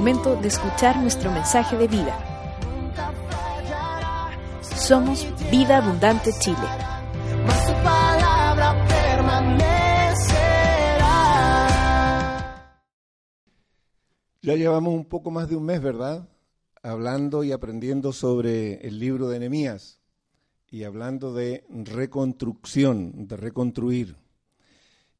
momento de escuchar nuestro mensaje de vida. Somos Vida Abundante Chile. Ya llevamos un poco más de un mes, ¿verdad? Hablando y aprendiendo sobre el libro de Nehemías y hablando de reconstrucción, de reconstruir.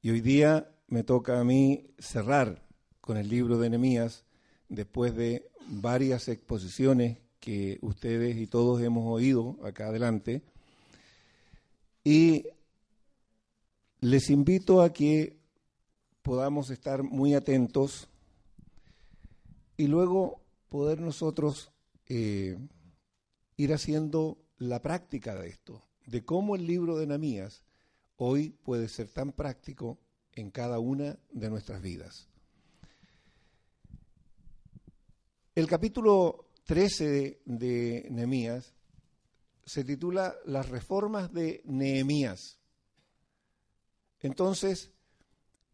Y hoy día me toca a mí cerrar con el libro de Nehemías después de varias exposiciones que ustedes y todos hemos oído acá adelante. Y les invito a que podamos estar muy atentos y luego poder nosotros eh, ir haciendo la práctica de esto, de cómo el libro de Nehemías hoy puede ser tan práctico en cada una de nuestras vidas. El capítulo 13 de, Nehemías se titula Las reformas de Nehemías. Entonces,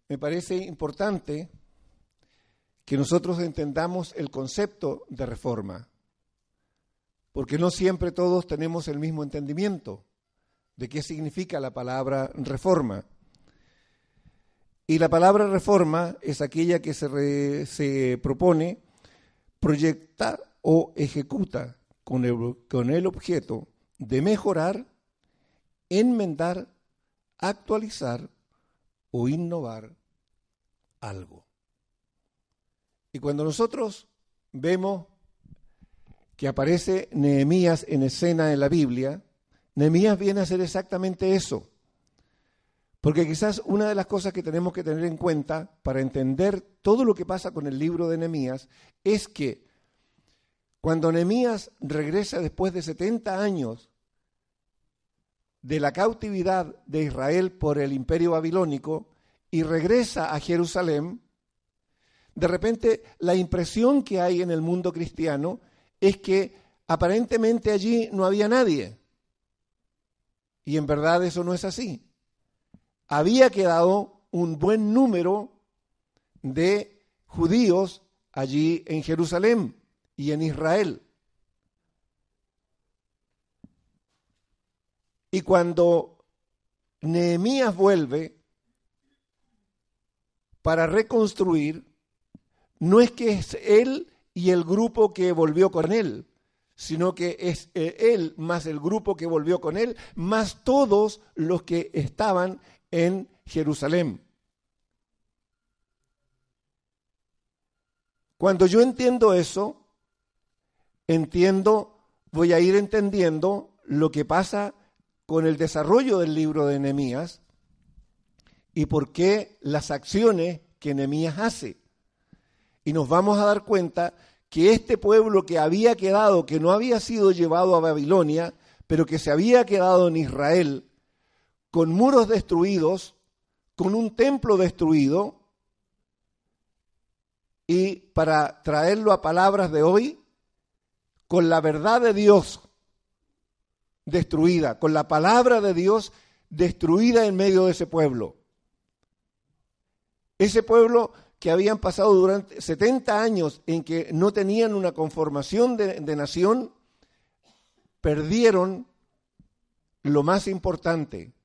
me parece importante que nosotros entendamos el concepto de reforma, porque no siempre todos tenemos el mismo entendimiento de qué significa la palabra reforma. Y la palabra reforma es aquella que se, se propone proyectar o ejecuta con el, con el objeto de mejorar, enmendar, actualizar o innovar algo. Y cuando nosotros vemos que aparece Nehemías en escena en la Biblia, Nehemías viene a hacer exactamente eso. Porque quizás una de las cosas que tenemos que tener en cuenta para entender todo lo que pasa con el libro de Nehemías es que cuando Nehemías regresa después de 70 años de la cautividad de Israel por el imperio babilónico y regresa a Jerusalén, de repente la impresión que hay en el mundo cristiano es que aparentemente allí no había nadie. Y en verdad eso no es así había quedado un buen número de judíos allí en Jerusalén y en Israel. Y cuando Nehemías vuelve para reconstruir, no es que es él y el grupo que volvió con él, sino que es eh, él más el grupo que volvió con él, más todos los que estaban en Jerusalén. Cuando yo entiendo eso, entiendo, voy a ir entendiendo lo que pasa con el desarrollo del libro de Nehemías y por qué las acciones que Nehemías hace. Y nos vamos a dar cuenta que este pueblo que había quedado, que no había sido llevado a Babilonia, pero que se había quedado en Israel, con muros destruidos, con un templo destruido, y para traerlo a palabras de hoy, con la verdad de Dios destruida, con la palabra de Dios destruida en medio de ese pueblo. Ese pueblo que habían pasado durante 70 años en que no tenían una conformación de, de nación, perdieron lo más importante,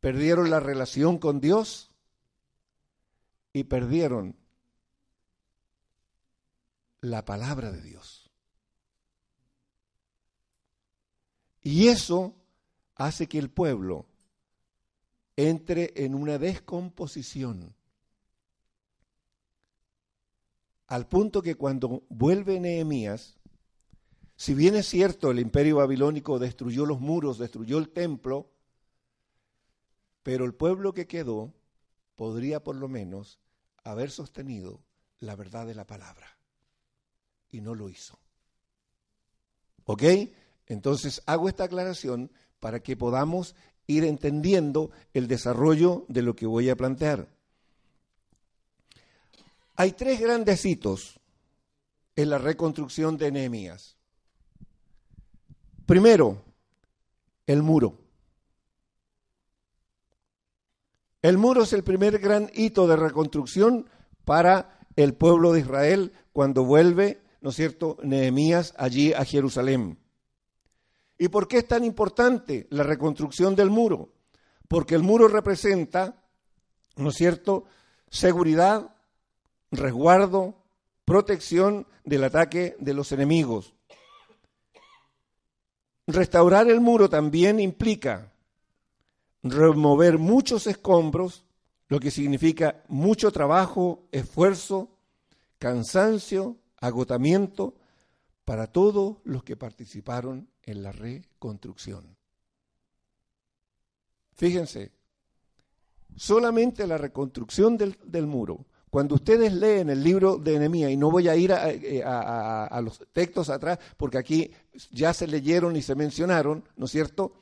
perdieron la relación con Dios y perdieron la palabra de Dios. Y eso hace que el pueblo entre en una descomposición. Al punto que cuando vuelve Nehemías, si bien es cierto el imperio babilónico destruyó los muros, destruyó el templo, pero el pueblo que quedó podría por lo menos haber sostenido la verdad de la palabra. Y no lo hizo. ¿Ok? Entonces hago esta aclaración para que podamos ir entendiendo el desarrollo de lo que voy a plantear. Hay tres grandes hitos en la reconstrucción de Nehemías. Primero, el muro. El muro es el primer gran hito de reconstrucción para el pueblo de Israel cuando vuelve, ¿no es cierto?, Nehemías allí a Jerusalén. ¿Y por qué es tan importante la reconstrucción del muro? Porque el muro representa, ¿no es cierto?, seguridad, resguardo, protección del ataque de los enemigos. Restaurar el muro también implica remover muchos escombros, lo que significa mucho trabajo, esfuerzo, cansancio, agotamiento para todos los que participaron en la reconstrucción. Fíjense, solamente la reconstrucción del, muro, cuando ustedes leen el libro de Enemía, y no voy a ir eh, a, los textos atrás, porque aquí ya se leyeron y se mencionaron, ¿no es cierto?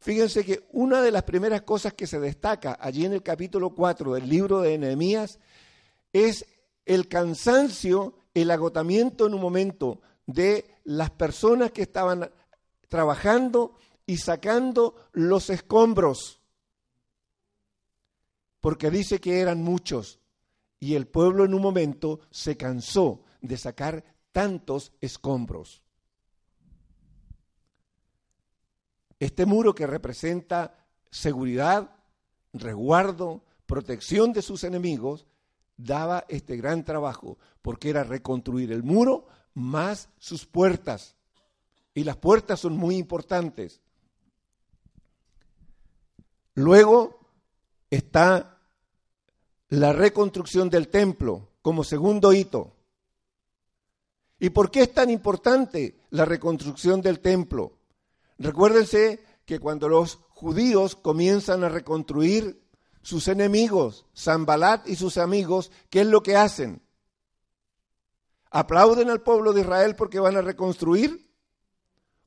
Fíjense que una de las primeras cosas que se destaca allí en el capítulo 4 del libro de Nehemías es el cansancio, el agotamiento en un momento de las personas que estaban trabajando y sacando los escombros. Porque dice que eran muchos y el pueblo en un momento se cansó de sacar tantos escombros. Este muro que representa seguridad, resguardo, protección de sus enemigos, daba este gran trabajo, porque era reconstruir el muro más sus puertas. Y las puertas son muy importantes. Luego está la reconstrucción del templo como segundo hito. ¿Y por qué es tan importante la reconstrucción del templo? Recuérdense que cuando los judíos comienzan a reconstruir sus enemigos, Zambalat y sus amigos, ¿qué es lo que hacen? ¿Aplauden al pueblo de Israel porque van a reconstruir?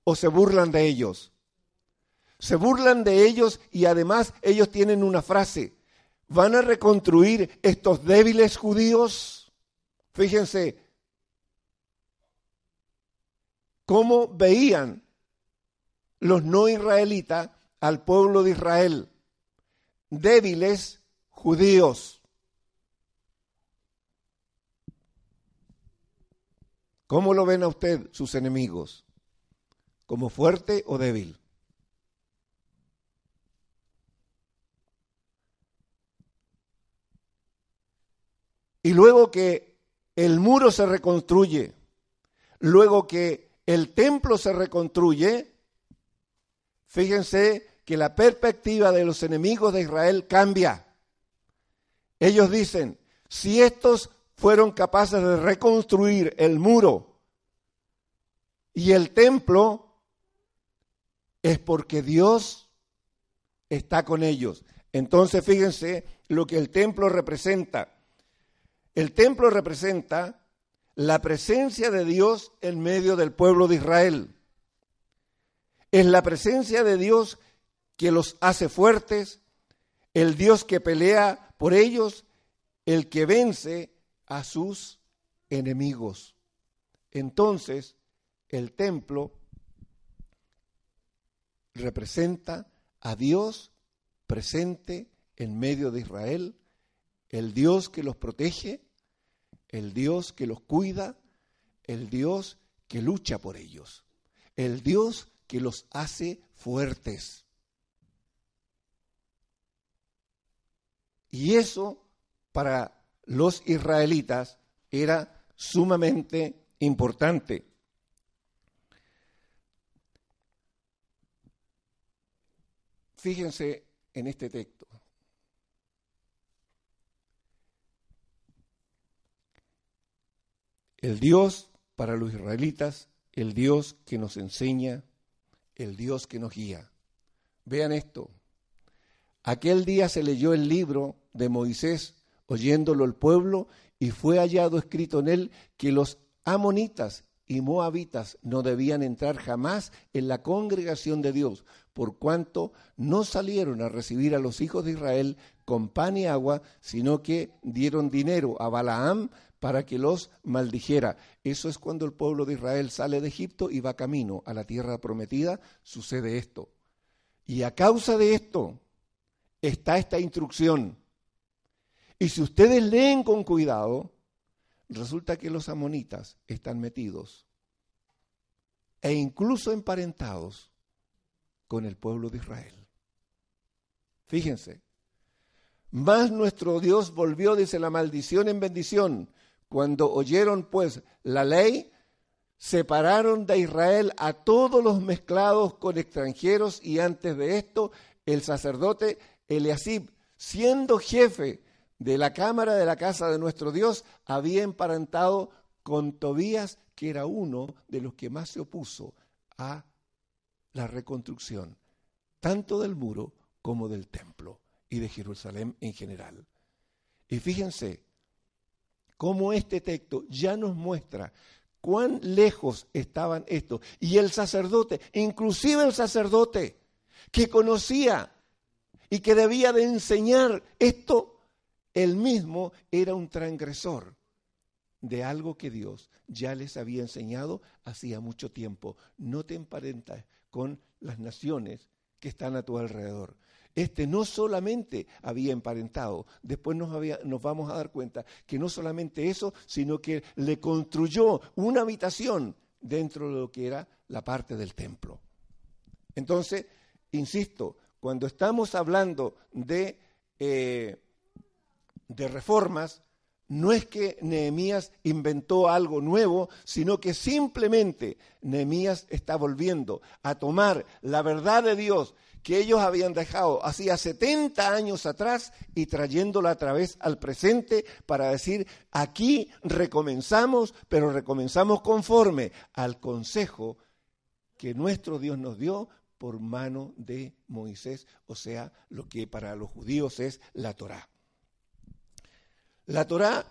¿O se burlan de ellos? Se burlan de ellos y además ellos tienen una frase. ¿Van a reconstruir estos débiles judíos? Fíjense cómo veían los no israelitas al pueblo de Israel, débiles judíos. ¿Cómo lo ven a usted sus enemigos? ¿Como fuerte o débil? Y luego que el muro se reconstruye, luego que el templo se reconstruye, Fíjense que la perspectiva de los enemigos de Israel cambia. Ellos dicen, si estos fueron capaces de reconstruir el muro y el templo, es porque Dios está con ellos. Entonces fíjense lo que el templo representa. El templo representa la presencia de Dios en medio del pueblo de Israel. Es la presencia de Dios que los hace fuertes, el Dios que pelea por ellos, el que vence a sus enemigos. Entonces, el templo representa a Dios presente en medio de Israel, el Dios que los protege, el Dios que los cuida, el Dios que lucha por ellos, el Dios que los hace fuertes. Y eso para los israelitas era sumamente importante. Fíjense en este texto. El Dios para los israelitas, el Dios que nos enseña el Dios que nos guía. Vean esto. Aquel día se leyó el libro de Moisés, oyéndolo el pueblo, y fue hallado escrito en él que los amonitas y moabitas no debían entrar jamás en la congregación de Dios, por cuanto no salieron a recibir a los hijos de Israel con pan y agua, sino que dieron dinero a Balaam para que los maldijera. Eso es cuando el pueblo de Israel sale de Egipto y va camino a la tierra prometida, sucede esto. Y a causa de esto está esta instrucción. Y si ustedes leen con cuidado, resulta que los amonitas están metidos e incluso emparentados con el pueblo de Israel. Fíjense, más nuestro Dios volvió, dice la maldición en bendición, cuando oyeron pues la ley, separaron de Israel a todos los mezclados con extranjeros y antes de esto el sacerdote Eliasib, siendo jefe de la cámara de la casa de nuestro Dios, había emparentado con Tobías, que era uno de los que más se opuso a la reconstrucción, tanto del muro como del templo y de Jerusalén en general. Y fíjense cómo este texto ya nos muestra cuán lejos estaban estos. Y el sacerdote, inclusive el sacerdote, que conocía y que debía de enseñar esto, él mismo era un transgresor de algo que Dios ya les había enseñado hacía mucho tiempo. No te emparentas con las naciones que están a tu alrededor. Este no solamente había emparentado, después nos, vamos a dar cuenta que no solamente eso, sino que le construyó una habitación dentro de lo que era la parte del templo. Entonces, insisto, cuando estamos hablando de, eh, de reformas, no es que Nehemías inventó algo nuevo, sino que simplemente Nehemías está volviendo a tomar la verdad de Dios que ellos habían dejado hacía 70 años atrás y trayéndola a través al presente para decir, aquí recomenzamos, pero recomenzamos conforme al consejo que nuestro Dios nos dio por mano de Moisés, o sea, lo que para los judíos es la Torá. La Torá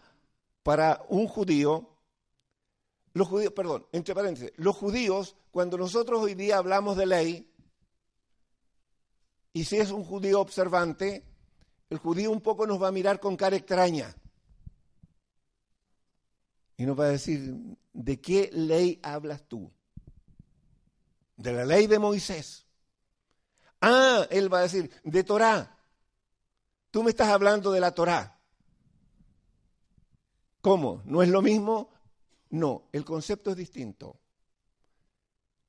para un judío, los judíos, perdón, entre paréntesis, los judíos, cuando nosotros hoy día hablamos de ley, y si es un judío observante, el judío un poco nos va a mirar con cara extraña. Y nos va a decir, ¿de qué ley hablas tú? De la ley de Moisés. Ah, él va a decir, de Torá. Tú me estás hablando de la Torá. ¿Cómo? ¿No es lo mismo? No, el concepto es distinto.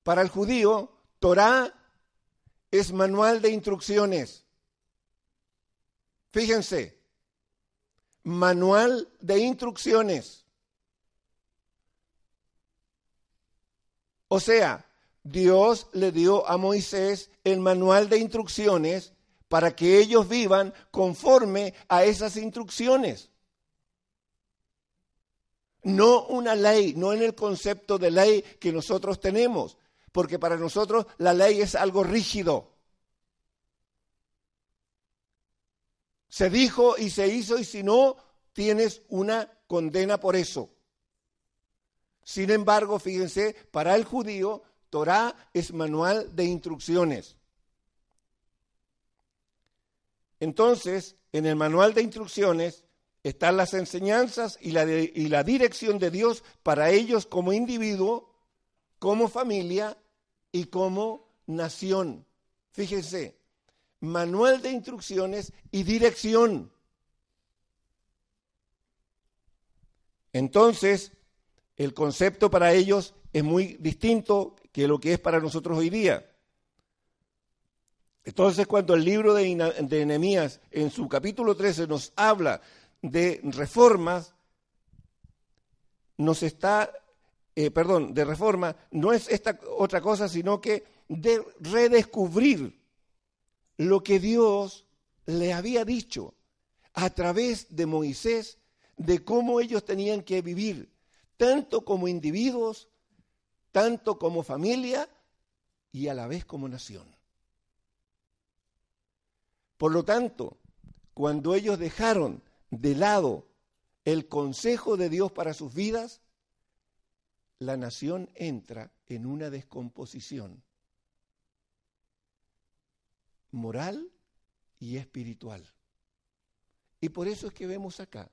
Para el judío, Torah es manual de instrucciones. Fíjense, manual de instrucciones. O sea, Dios le dio a Moisés el manual de instrucciones para que ellos vivan conforme a esas instrucciones. No una ley, no en el concepto de ley que nosotros tenemos, porque para nosotros la ley es algo rígido. Se dijo y se hizo y si no, tienes una condena por eso. Sin embargo, fíjense, para el judío, Torah es manual de instrucciones. Entonces, en el manual de instrucciones están las enseñanzas y la, y la dirección de Dios para ellos como individuo, como familia y como nación. Fíjense, manual de instrucciones y dirección. Entonces, el concepto para ellos es muy distinto que lo que es para nosotros hoy día. Entonces, cuando el libro de, Nehemías en su capítulo 13 nos habla de reformas nos está, eh, perdón, de reforma, no es esta otra cosa, sino que de redescubrir lo que Dios le había dicho a través de Moisés de cómo ellos tenían que vivir, tanto como individuos, tanto como familia y a la vez como nación. Por lo tanto, cuando ellos dejaron de lado el consejo de Dios para sus vidas, la nación entra en una descomposición moral y espiritual. Y por eso es que vemos acá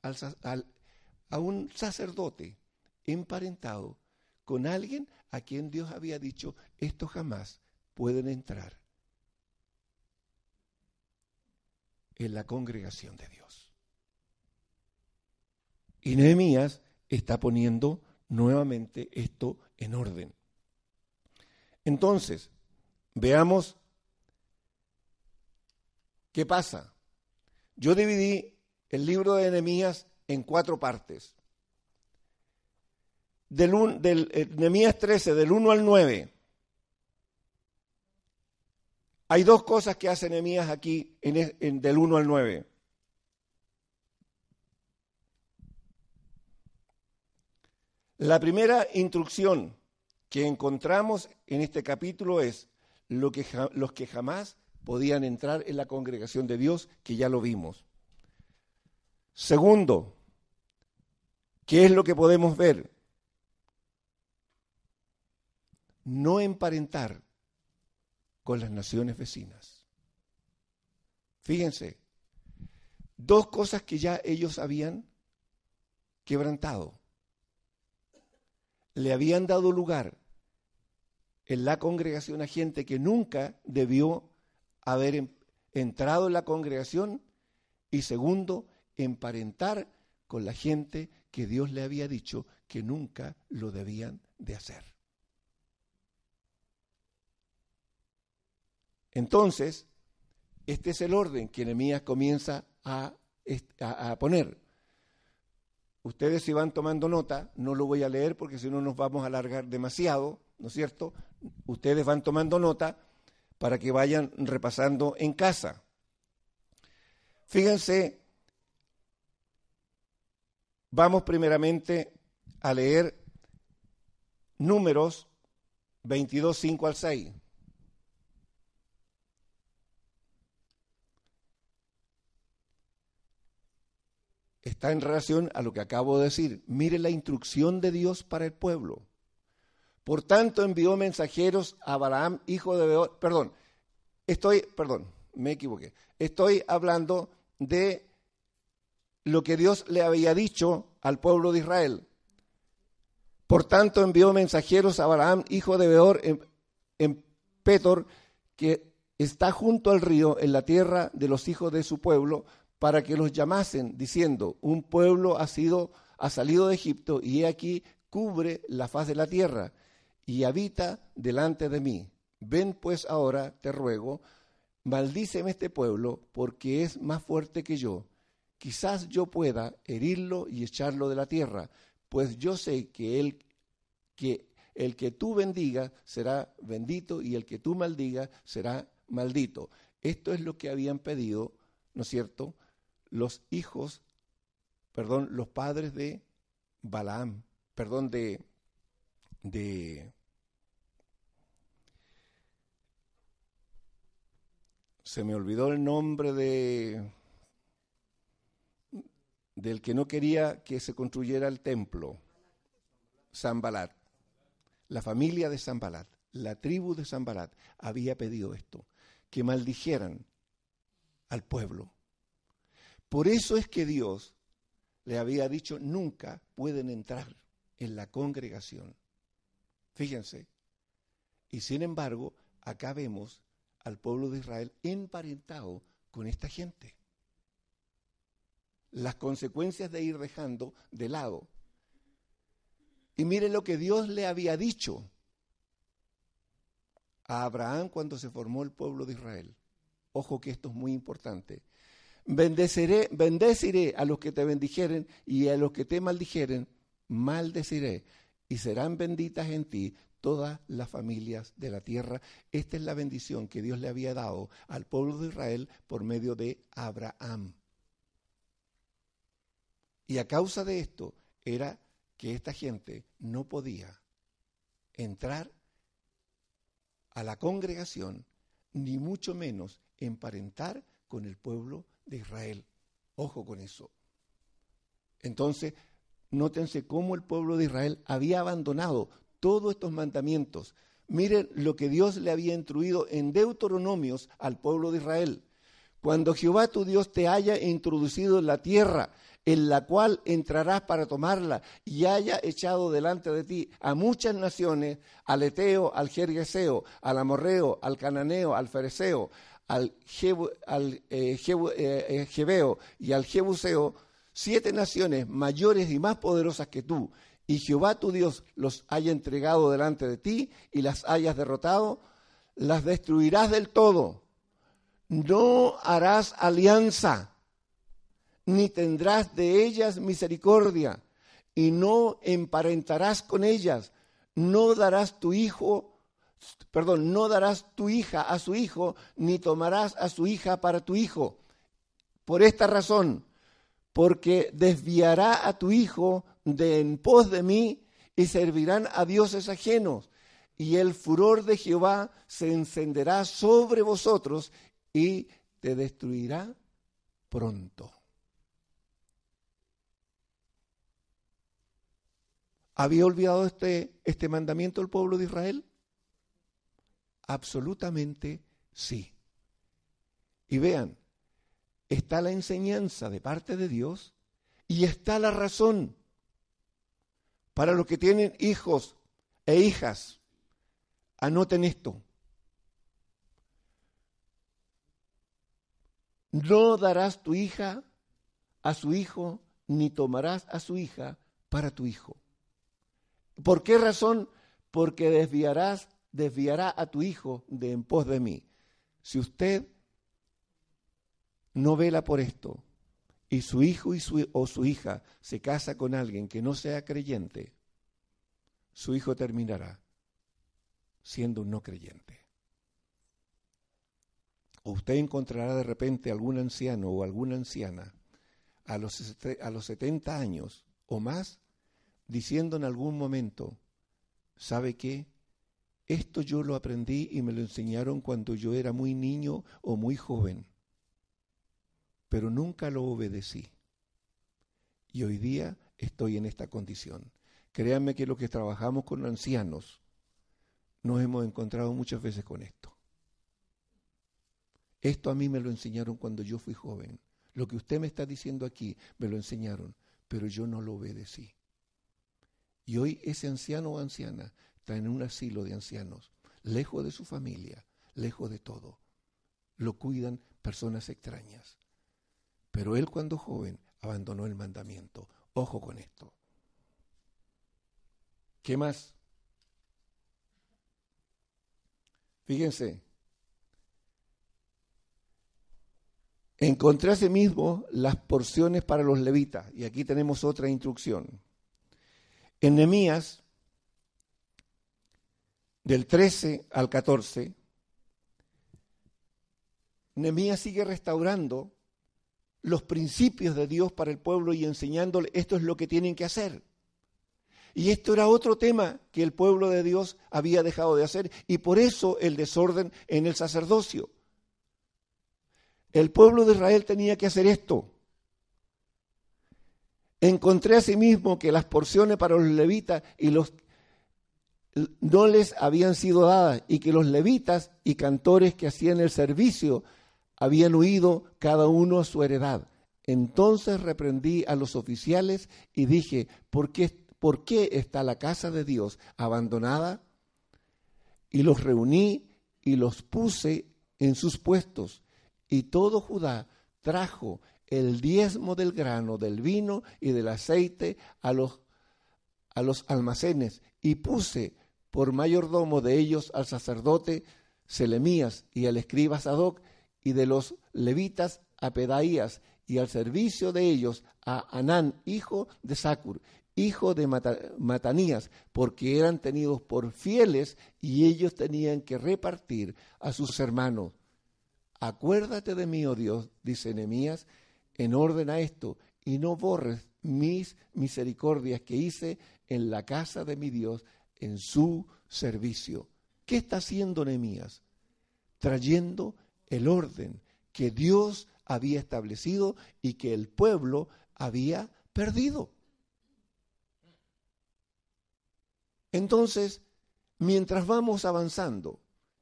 a un sacerdote emparentado con alguien a quien Dios había dicho, esto jamás pueden entrar en la congregación de Dios. Y Nehemías está poniendo nuevamente esto en orden. Entonces, veamos qué pasa. Yo dividí el libro de Nehemías en cuatro partes. Del, del eh, Nehemías 13, del 1 al 9. Hay dos cosas que hace Nehemías aquí en, del 1 al 9. La primera instrucción que encontramos en este capítulo es lo que, los que jamás podían entrar en la congregación de Dios, que ya lo vimos. Segundo, ¿qué es lo que podemos ver? No emparentar con las naciones vecinas. Fíjense, dos cosas que ya ellos habían quebrantado. Le habían dado lugar en la congregación a gente que nunca debió haber entrado en la congregación y segundo, emparentar con la gente que Dios le había dicho que nunca lo debían de hacer. Entonces, este es el orden que Nehemías comienza a, a, poner. Ustedes si van tomando nota, no lo voy a leer porque si no nos vamos a alargar demasiado, ¿no es cierto? Ustedes van tomando nota para que vayan repasando en casa. Fíjense Vamos primeramente a leer números 22, 5 al 6. Está en relación a lo que acabo de decir. Mire la instrucción de Dios para el pueblo. Por tanto envió mensajeros a Balaam, hijo de Beor. Perdón, estoy, perdón, me equivoqué. Estoy hablando de lo que Dios le había dicho al pueblo de Israel. Por tanto, envió mensajeros a Balaam, hijo de Beor, en, Petor, que está junto al río, en la tierra de los hijos de su pueblo, para que los llamasen, diciendo, un pueblo ha sido, ha salido de Egipto, y he aquí cubre la faz de la tierra, y habita delante de mí. Ven pues ahora, te ruego, maldíceme este pueblo, porque es más fuerte que yo quizás yo pueda herirlo y echarlo de la tierra, pues yo sé que que el que tú bendiga será bendito y el que tú maldiga será maldito. Esto es lo que habían pedido, ¿no es cierto? Los hijos, perdón, los padres de Balaam, perdón, de, de se me olvidó el nombre de del que no quería que se construyera el templo, Zambalat. La familia de Zambalat, la tribu de Zambalat, había pedido esto, que maldijeran al pueblo. Por eso es que Dios le había dicho, nunca pueden entrar en la congregación. Fíjense. Y sin embargo, acá vemos al pueblo de Israel emparentado con esta gente las consecuencias de ir dejando de lado. Y mire lo que Dios le había dicho a Abraham cuando se formó el pueblo de Israel. Ojo que esto es muy importante. Bendeciré, bendeciré a los que te bendijeren y a los que te maldijeren, maldeciré. Y serán benditas en ti todas las familias de la tierra. Esta es la bendición que Dios le había dado al pueblo de Israel por medio de Abraham. Y a causa de esto era que esta gente no podía entrar a la congregación, ni mucho menos emparentar con el pueblo de Israel. Ojo con eso. Entonces, nótense cómo el pueblo de Israel había abandonado todos estos mandamientos. Miren lo que Dios le había instruido en Deuteronomios al pueblo de Israel. Cuando Jehová tu Dios te haya introducido en la tierra en la cual entrarás para tomarla, y haya echado delante de ti a muchas naciones, al Eteo, al Jergueseo, al Amorreo, al Cananeo, al Fereceo, al, al eh, eh, eh, Jebeo y al Jebuseo, siete naciones mayores y más poderosas que tú, y Jehová tu Dios los haya entregado delante de ti y las hayas derrotado, las destruirás del todo. No harás alianza, ni tendrás de ellas misericordia, y no emparentarás con ellas, no darás tu hijo, perdón, no darás tu hija a su hijo, ni tomarás a su hija para tu hijo. Por esta razón, porque desviará a tu hijo de en pos de mí y servirán a dioses ajenos. Y el furor de Jehová se encenderá sobre vosotros y te destruirá pronto. ¿Había olvidado este, este mandamiento el pueblo de Israel? Absolutamente sí. Y vean, está la enseñanza de parte de Dios y está la razón para los que tienen hijos e hijas. Anoten esto. No darás tu hija a su hijo, ni tomarás a su hija para tu hijo. ¿Por qué razón? Porque desviarás, desviará a tu hijo de en pos de mí. Si usted no vela por esto y su hijo y su, o su hija se casa con alguien que no sea creyente, su hijo terminará siendo un no creyente. O usted encontrará de repente algún anciano o alguna anciana a los, a los 70 años o más diciendo en algún momento, ¿sabe qué? Esto yo lo aprendí y me lo enseñaron cuando yo era muy niño o muy joven pero nunca lo obedecí. Y hoy día estoy en esta condición. Créanme que los que trabajamos con ancianos nos hemos encontrado muchas veces con esto. Esto a mí me lo enseñaron cuando yo fui joven. Lo que usted me está diciendo aquí me lo enseñaron, pero yo no lo obedecí. Y hoy ese anciano o anciana está en un asilo de ancianos, lejos de su familia, lejos de todo. Lo cuidan personas extrañas. Pero él cuando joven abandonó el mandamiento. Ojo con esto. ¿Qué más? Fíjense. Encontré mismo las porciones para los levitas. Y aquí tenemos otra instrucción. En Nehemías, del 13 al 14, Nehemías sigue restaurando los principios de Dios para el pueblo y enseñándole esto es lo que tienen que hacer. Y esto era otro tema que el pueblo de Dios había dejado de hacer y por eso el desorden en el sacerdocio. El pueblo de Israel tenía que hacer esto. Encontré asimismo que las porciones para los levitas y los no les habían sido dadas y que los levitas y cantores que hacían el servicio habían huido cada uno a su heredad. Entonces reprendí a los oficiales y dije, ¿por qué, ¿por qué está la casa de Dios abandonada? Y los reuní y los puse en sus puestos. Y todo Judá trajo el diezmo del grano, del vino y del aceite a los, a los almacenes. Y puse por mayordomo de ellos al sacerdote Selemías y al escriba Sadoc y de los levitas a Pedaías y al servicio de ellos a Anán, hijo de Sacur, hijo de Matanías, porque eran tenidos por fieles y ellos tenían que repartir a sus hermanos. Acuérdate de mí, oh Dios, dice Nehemías, en orden a esto, y no borres mis misericordias que hice en la casa de mi Dios en su servicio. ¿Qué está haciendo Nehemías? Trayendo el orden que Dios había establecido y que el pueblo había perdido. Entonces, mientras vamos avanzando,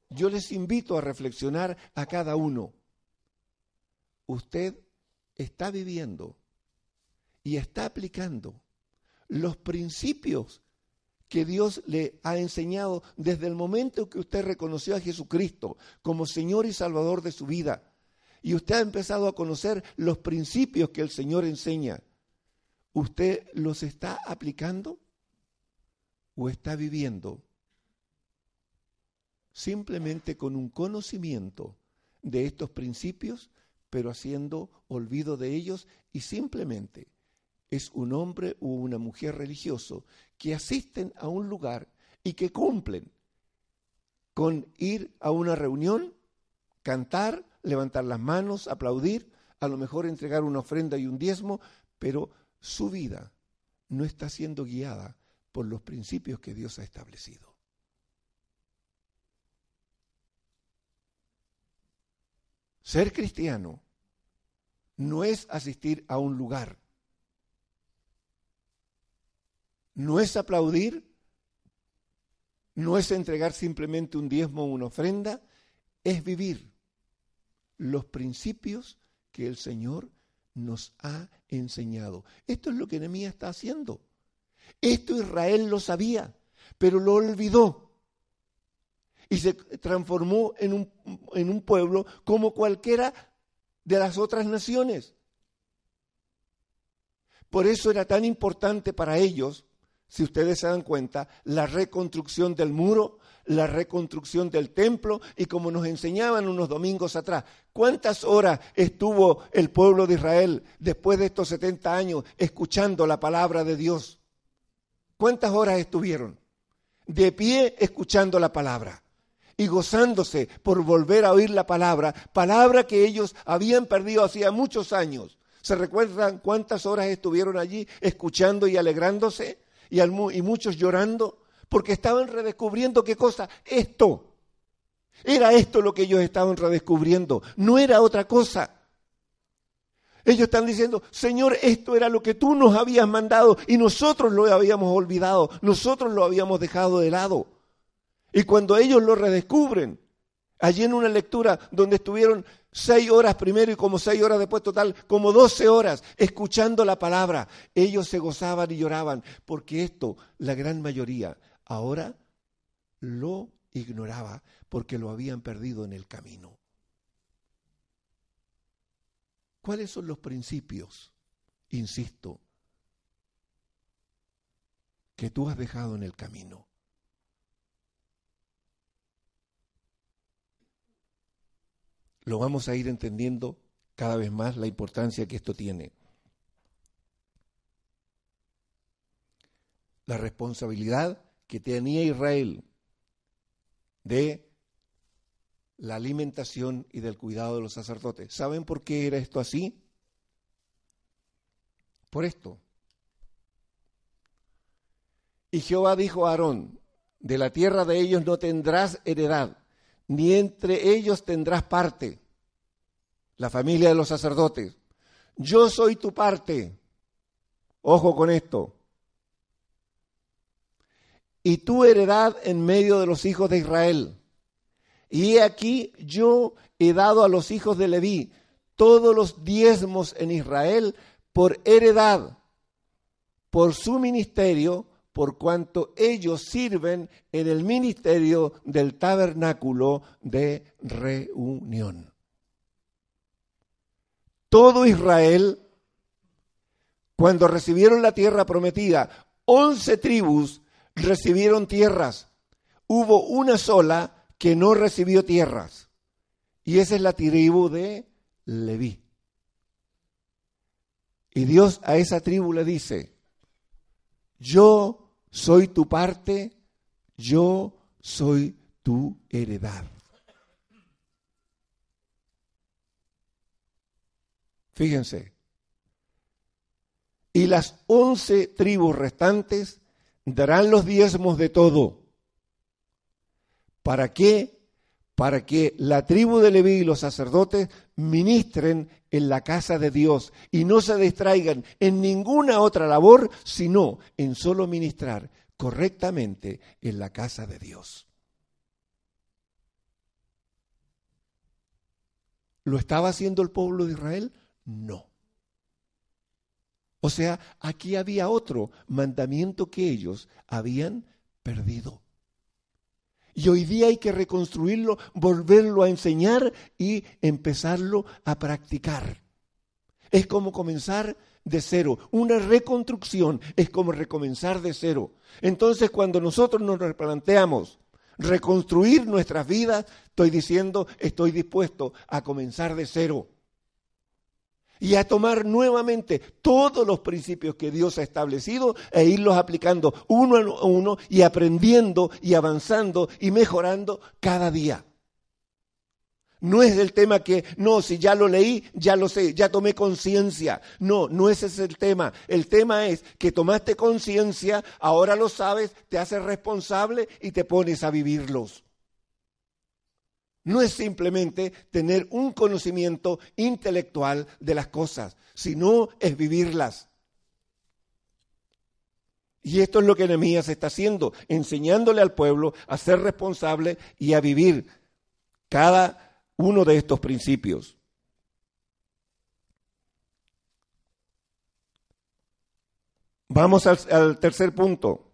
yo les invito a reflexionar a cada uno. Usted está viviendo y está aplicando los principios que Dios le ha enseñado desde el momento que usted reconoció a Jesucristo como Señor y Salvador de su vida. Y usted ha empezado a conocer los principios que el Señor enseña. ¿usted los está aplicando o está viviendo simplemente con un conocimiento de estos principios, pero haciendo olvido de ellos y simplemente es un hombre o una mujer religioso que asisten a un lugar y que cumplen con ir a una reunión, cantar, levantar las manos, aplaudir, a lo mejor entregar una ofrenda y un diezmo, pero su vida no está siendo guiada por los principios que Dios ha establecido. Ser cristiano no es asistir a un lugar, no es aplaudir, no es entregar simplemente un diezmo o una ofrenda, es vivir los principios que el Señor nos ha enseñado. Esto es lo que Nehemías está haciendo. Esto Israel lo sabía, pero lo olvidó y se transformó en un, en un pueblo como cualquiera de las otras naciones. Por eso era tan importante para ellos, si ustedes se dan cuenta, la reconstrucción del muro, la reconstrucción del templo y como nos enseñaban unos domingos atrás, ¿cuántas horas estuvo el pueblo de Israel después de estos 70 años escuchando la palabra de Dios? ¿Cuántas horas estuvieron? De pie escuchando la palabra y gozándose por volver a oír la palabra, palabra que ellos habían perdido hacía muchos años. ¿Se recuerdan cuántas horas estuvieron allí escuchando y alegrándose? Y, y muchos llorando, porque estaban redescubriendo qué cosa? Esto. Era esto lo que ellos estaban redescubriendo, no era otra cosa. Ellos están diciendo, Señor, esto era lo que tú nos habías mandado y nosotros lo habíamos olvidado, nosotros lo habíamos dejado de lado. Y cuando ellos lo redescubren, allí en una lectura donde estuvieron seis horas primero y como seis horas después total, como doce horas escuchando la palabra, ellos se gozaban y lloraban, porque esto, la gran mayoría, ahora lo ignoraba, porque lo habían perdido en el camino. ¿Cuáles son los principios, insisto, que tú has dejado en el camino? Lo vamos a ir entendiendo cada vez más la importancia que esto tiene. La responsabilidad que tenía Israel de la alimentación y del cuidado de los sacerdotes. ¿Saben por qué era esto así? Por esto. Y Jehová dijo a Aarón, de la tierra de ellos no tendrás heredad, ni entre ellos tendrás parte, la familia de los sacerdotes. Yo soy tu parte. Ojo con esto. Y tu heredad en medio de los hijos de Israel. Y he aquí yo he dado a los hijos de Leví todos los diezmos en Israel por heredad, por su ministerio, por cuanto ellos sirven en el ministerio del tabernáculo de reunión. Todo Israel, cuando recibieron la tierra prometida, once tribus recibieron tierras. Hubo una sola que no recibió tierras. Y esa es la tribu de Leví. Y Dios a esa tribu le dice, yo soy tu parte, yo soy tu heredad. Fíjense. Y las once tribus restantes darán los diezmos de todo. ¿Para qué? Para que la tribu de Leví y los sacerdotes ministren en la casa de Dios y no se distraigan en ninguna otra labor, sino en solo ministrar correctamente en la casa de Dios. ¿Lo estaba haciendo el pueblo de Israel? No. O sea, aquí había otro mandamiento que ellos habían perdido. Y hoy día hay que reconstruirlo, volverlo a enseñar y empezarlo a practicar. Es como comenzar de cero. Una reconstrucción es como recomenzar de cero. Entonces, cuando nosotros nos replanteamos reconstruir nuestras vidas, estoy diciendo, estoy dispuesto a comenzar de cero y a tomar nuevamente todos los principios que Dios ha establecido e irlos aplicando uno a uno y aprendiendo y avanzando y mejorando cada día. No es el tema que, no, si ya lo leí, ya lo sé, ya tomé conciencia. No, no ese es el tema. El tema es que tomaste conciencia, ahora lo sabes, te haces responsable y te pones a vivirlos. No es simplemente tener un conocimiento intelectual de las cosas, sino es vivirlas. Y esto es lo que Nehemías está haciendo, enseñándole al pueblo a ser responsable y a vivir cada uno de estos principios. Vamos al, al tercer punto.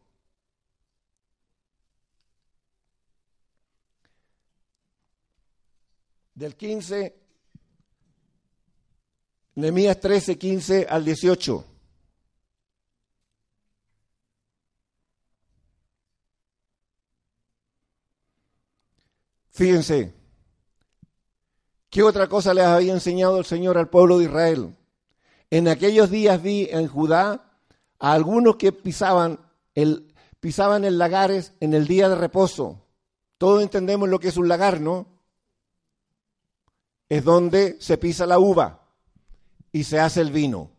Del 15, Nehemías 13, 15 al 18. Fíjense, ¿qué otra cosa les había enseñado el Señor al pueblo de Israel? En aquellos días vi en Judá a algunos que pisaban el, pisaban el lagares en el día de reposo. Todos entendemos lo que es un lagar, ¿no? Es donde se pisa la uva y se hace el vino.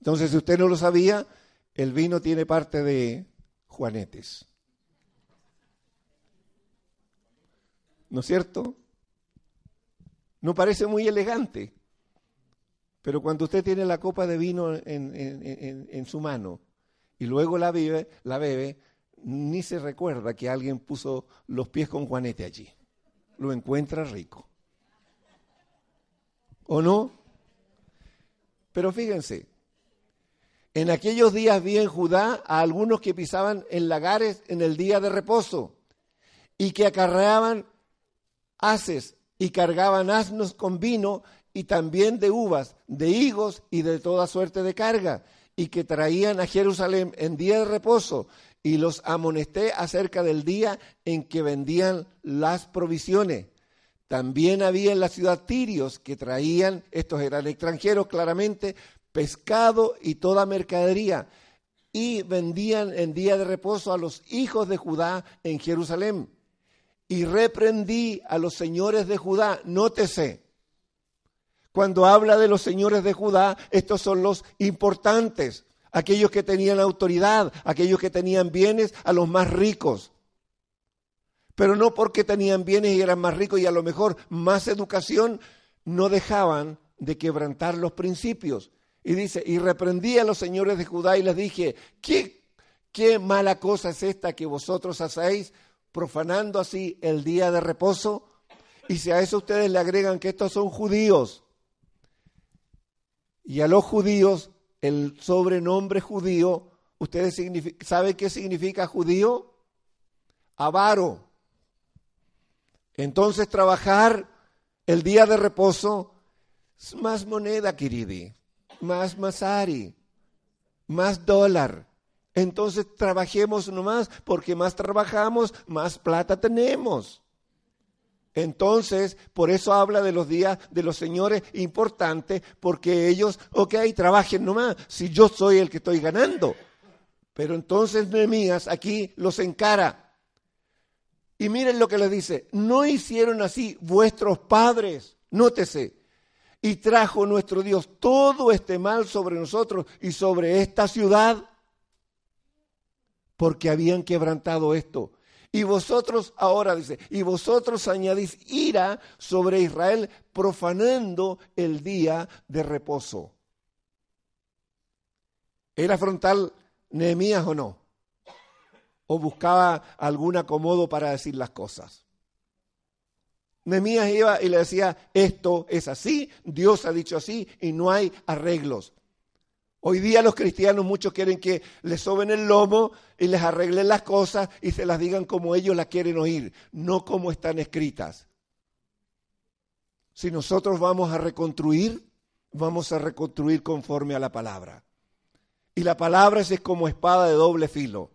Entonces, si usted no lo sabía, el vino tiene parte de juanetes. ¿No es cierto? No parece muy elegante, pero cuando usted tiene la copa de vino en, su mano y luego la, bebe, ni se recuerda que alguien puso los pies con juanete allí. Lo encuentra rico. ¿O no? Pero fíjense, en aquellos días vi en Judá a algunos que pisaban en lagares en el día de reposo y que acarreaban haces y cargaban asnos con vino y también de uvas, de higos y de toda suerte de carga, y que traían a Jerusalén en día de reposo, y los amonesté acerca del día en que vendían las provisiones. También había en la ciudad tirios que traían, estos eran extranjeros claramente, pescado y toda mercadería, y vendían en día de reposo a los hijos de Judá en Jerusalén. Y reprendí a los señores de Judá, nótese, cuando habla de los señores de Judá, estos son los importantes, aquellos que tenían autoridad, aquellos que tenían bienes, a los más ricos pero no porque tenían bienes y eran más ricos y a lo mejor más educación, no dejaban de quebrantar los principios. Y dice, y reprendí a los señores de Judá y les dije, ¿qué, qué mala cosa es esta que vosotros hacéis, profanando así el día de reposo? Y si a eso ustedes le agregan que estos son judíos, y a los judíos, el sobrenombre judío, ¿ustedes saben qué significa judío? Avaro. Entonces trabajar el día de reposo es más moneda, Kiridi, más masari, más dólar. Entonces trabajemos nomás, porque más trabajamos, más plata tenemos. Entonces, por eso habla de los días de los señores importantes, porque ellos, ok, trabajen nomás, si yo soy el que estoy ganando. Pero entonces Nehemías aquí los encara y miren lo que les dice, no hicieron así vuestros padres, nótese, y trajo nuestro Dios todo este mal sobre nosotros y sobre esta ciudad, porque habían quebrantado esto. Y vosotros ahora dice, y vosotros añadís ira sobre Israel profanando el día de reposo. ¿Era frontal Nehemías o no? O buscaba algún acomodo para decir las cosas. Nehemías iba y le decía, esto es así, Dios ha dicho así y no hay arreglos. Hoy día los cristianos muchos quieren que les soben el lomo y les arreglen las cosas y se las digan como ellos las quieren oír, no como están escritas. Si nosotros vamos a reconstruir, vamos a reconstruir conforme a la palabra. Y la palabra es como espada de doble filo.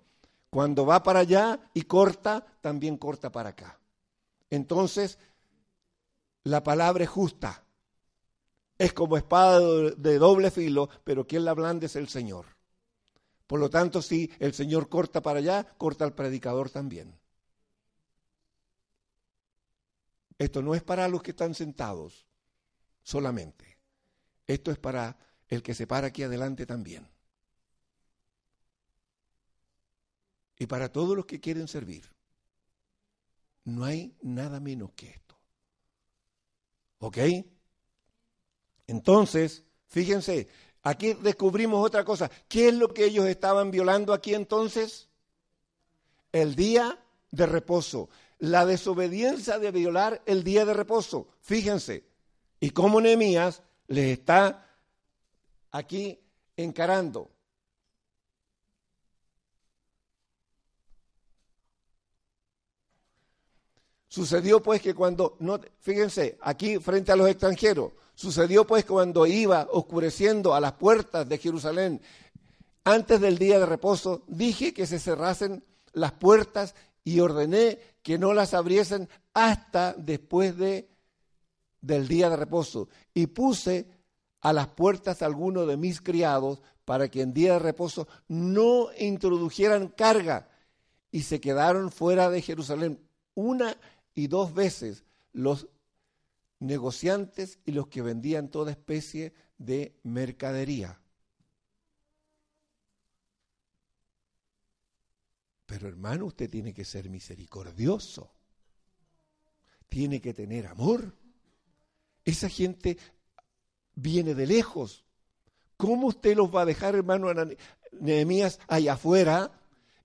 Cuando va para allá y corta, también corta para acá. Entonces, la palabra es justa. Es como espada de doble filo, pero quien la blande es el Señor. Por lo tanto, si el Señor corta para allá, corta al predicador también. Esto no es para los que están sentados solamente. Esto es para el que se para aquí adelante también. Y para todos los que quieren servir. No hay nada menos que esto. ¿Ok? Entonces, fíjense, aquí descubrimos otra cosa. ¿Qué es lo que ellos estaban violando aquí entonces? El día de reposo. La desobediencia de violar el día de reposo. Fíjense. Y cómo Nehemías les está aquí encarando. Sucedió pues que cuando, no, fíjense, aquí frente a los extranjeros, sucedió pues cuando iba oscureciendo a las puertas de Jerusalén, antes del día de reposo, dije que se cerrasen las puertas y ordené que no las abriesen hasta después de, del día de reposo. Y puse a las puertas a algunos de mis criados para que en día de reposo no introdujeran carga y se quedaron fuera de Jerusalén una y dos veces los negociantes y los que vendían toda especie de mercadería. Pero hermano, usted tiene que ser misericordioso. Tiene que tener amor. Esa gente viene de lejos. ¿Cómo usted los va a dejar, hermano, Nehemías allá afuera?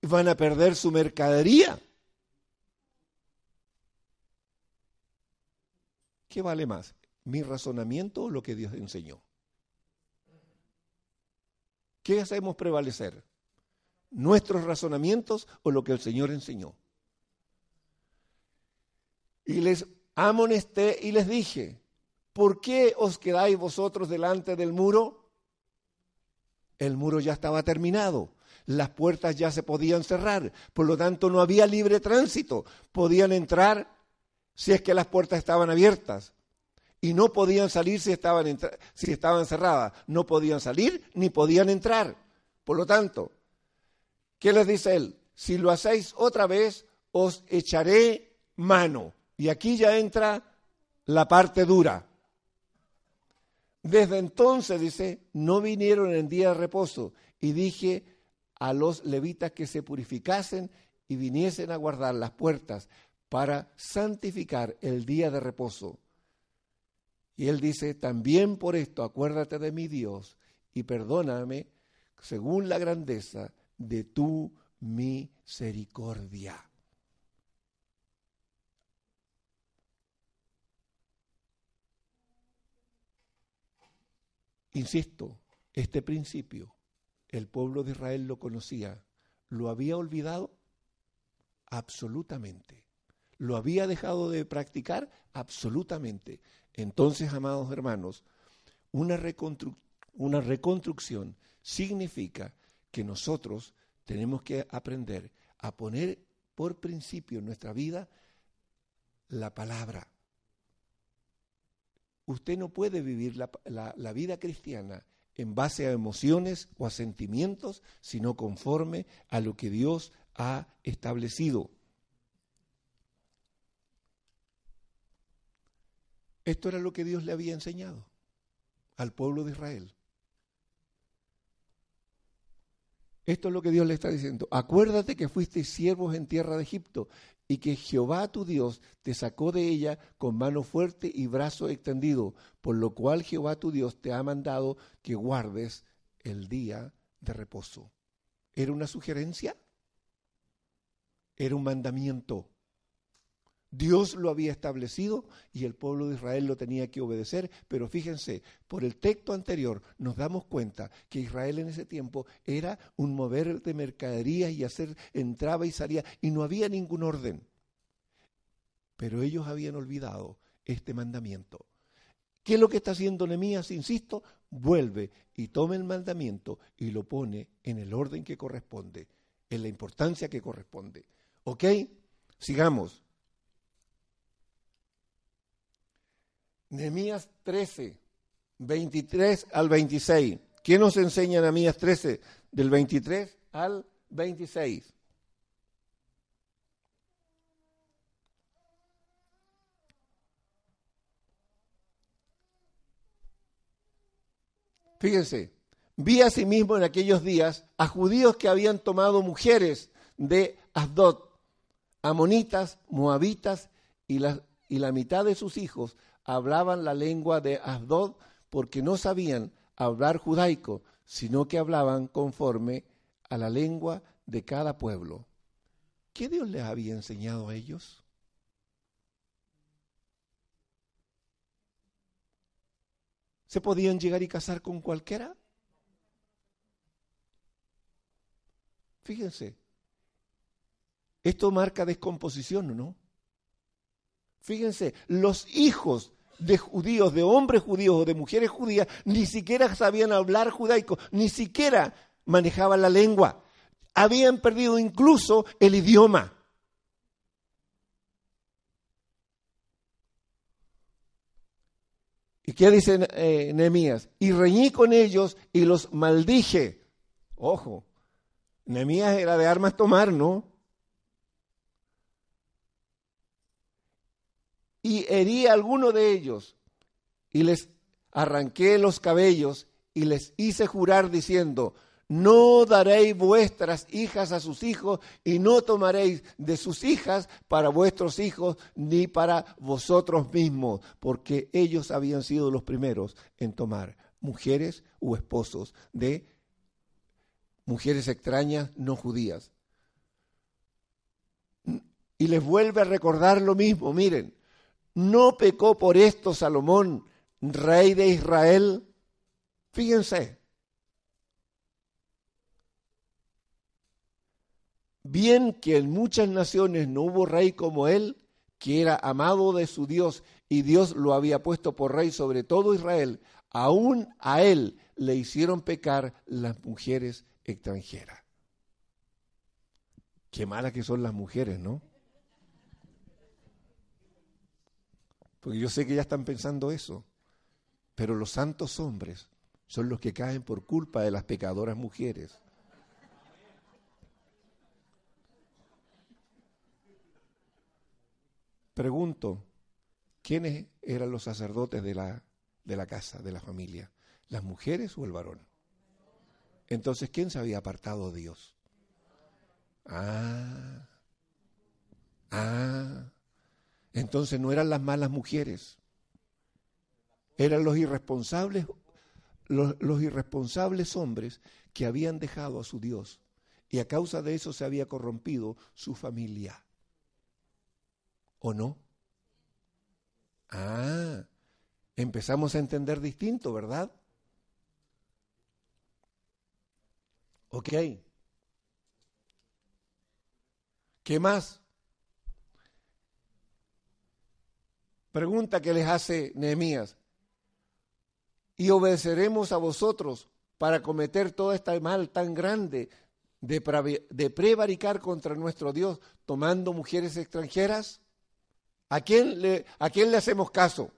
Van a perder su mercadería. ¿Qué vale más? ¿Mi razonamiento o lo que Dios enseñó? ¿Qué hacemos prevalecer? ¿Nuestros razonamientos o lo que el Señor enseñó? Y les amonesté y les dije, ¿por qué os quedáis vosotros delante del muro? El muro ya estaba terminado, las puertas ya se podían cerrar, por lo tanto no había libre tránsito, podían entrar si es que las puertas estaban abiertas. Y no podían salir si estaban, si estaban cerradas. No podían salir ni podían entrar. Por lo tanto, ¿qué les dice él? Si lo hacéis otra vez, os echaré mano. Y aquí ya entra la parte dura. Desde entonces, dice, no vinieron en día de reposo. Y dije a los levitas que se purificasen y viniesen a guardar las puertas para santificar el día de reposo. Y él dice, también por esto acuérdate de mi Dios y perdóname según la grandeza de tu misericordia. Insisto, este principio el pueblo de Israel lo conocía. ¿Lo había olvidado? Absolutamente. ¿Lo había dejado de practicar? Absolutamente. Entonces, amados hermanos, una, reconstrucción significa que nosotros tenemos que aprender a poner por principio en nuestra vida la palabra. Usted no puede vivir la, vida cristiana en base a emociones o a sentimientos, sino conforme a lo que Dios ha establecido. Esto era lo que Dios le había enseñado al pueblo de Israel. Esto es lo que Dios le está diciendo. Acuérdate que fuiste siervos en tierra de Egipto y que Jehová tu Dios te sacó de ella con mano fuerte y brazo extendido, por lo cual Jehová tu Dios te ha mandado que guardes el día de reposo. ¿Era una sugerencia? Era un mandamiento. Dios lo había establecido y el pueblo de Israel lo tenía que obedecer, pero fíjense, por el texto anterior nos damos cuenta que Israel en ese tiempo era un mover de mercaderías y hacer entraba y salía y no había ningún orden. Pero ellos habían olvidado este mandamiento. ¿Qué es lo que está haciendo Nehemías? Insisto, vuelve y toma el mandamiento y lo pone en el orden que corresponde, en la importancia que corresponde. ¿Ok? Sigamos. Nehemías 13, 23 al 26. ¿Qué nos enseña Nehemías 13? Del 23 al 26. Fíjense, vi asimismo en aquellos días a judíos que habían tomado mujeres de Asdod, amonitas, moabitas, y y la mitad de sus hijos hablaban la lengua de Asdod porque no sabían hablar judaico, sino que hablaban conforme a la lengua de cada pueblo. ¿Qué Dios les había enseñado a ellos? ¿Se podían llegar y casar con cualquiera? Fíjense, esto marca descomposición, ¿no? Fíjense, los hijos de judíos, de hombres judíos o de mujeres judías, ni siquiera sabían hablar judaico, ni siquiera manejaban la lengua. Habían perdido incluso el idioma. ¿Y qué dice eh, Nehemías? Y reñí con ellos y los maldije. Ojo, Nehemías era de armas tomar, ¿no? Y herí a alguno de ellos y les arranqué los cabellos y les hice jurar diciendo, no daréis vuestras hijas a sus hijos y no tomaréis de sus hijas para vuestros hijos ni para vosotros mismos, porque ellos habían sido los primeros en tomar mujeres u esposos de mujeres extrañas no judías. Y les vuelve a recordar lo mismo, miren, no pecó por esto Salomón, rey de Israel. Fíjense, bien que en muchas naciones no hubo rey como él, que era amado de su Dios y Dios lo había puesto por rey sobre todo Israel, aún a él le hicieron pecar las mujeres extranjeras. Qué malas que son las mujeres, ¿no? Porque yo sé que ya están pensando eso, pero los santos hombres son los que caen por culpa de las pecadoras mujeres. Pregunto, ¿quiénes eran los sacerdotes de la, de la casa, de la familia? ¿Las mujeres o el varón? Entonces, ¿quién se había apartado de Dios? Ah, ah, entonces no eran las malas mujeres, eran los irresponsables, los, irresponsables hombres que habían dejado a su Dios y a causa de eso se había corrompido su familia. ¿O no? Ah, empezamos a entender distinto, ¿verdad? Ok. ¿Qué más? Pregunta que les hace Nehemías. Y obedeceremos a vosotros para cometer todo este mal tan grande de, prevaricar contra nuestro Dios tomando mujeres extranjeras. ¿A quién, le, ¿A quién le hacemos caso?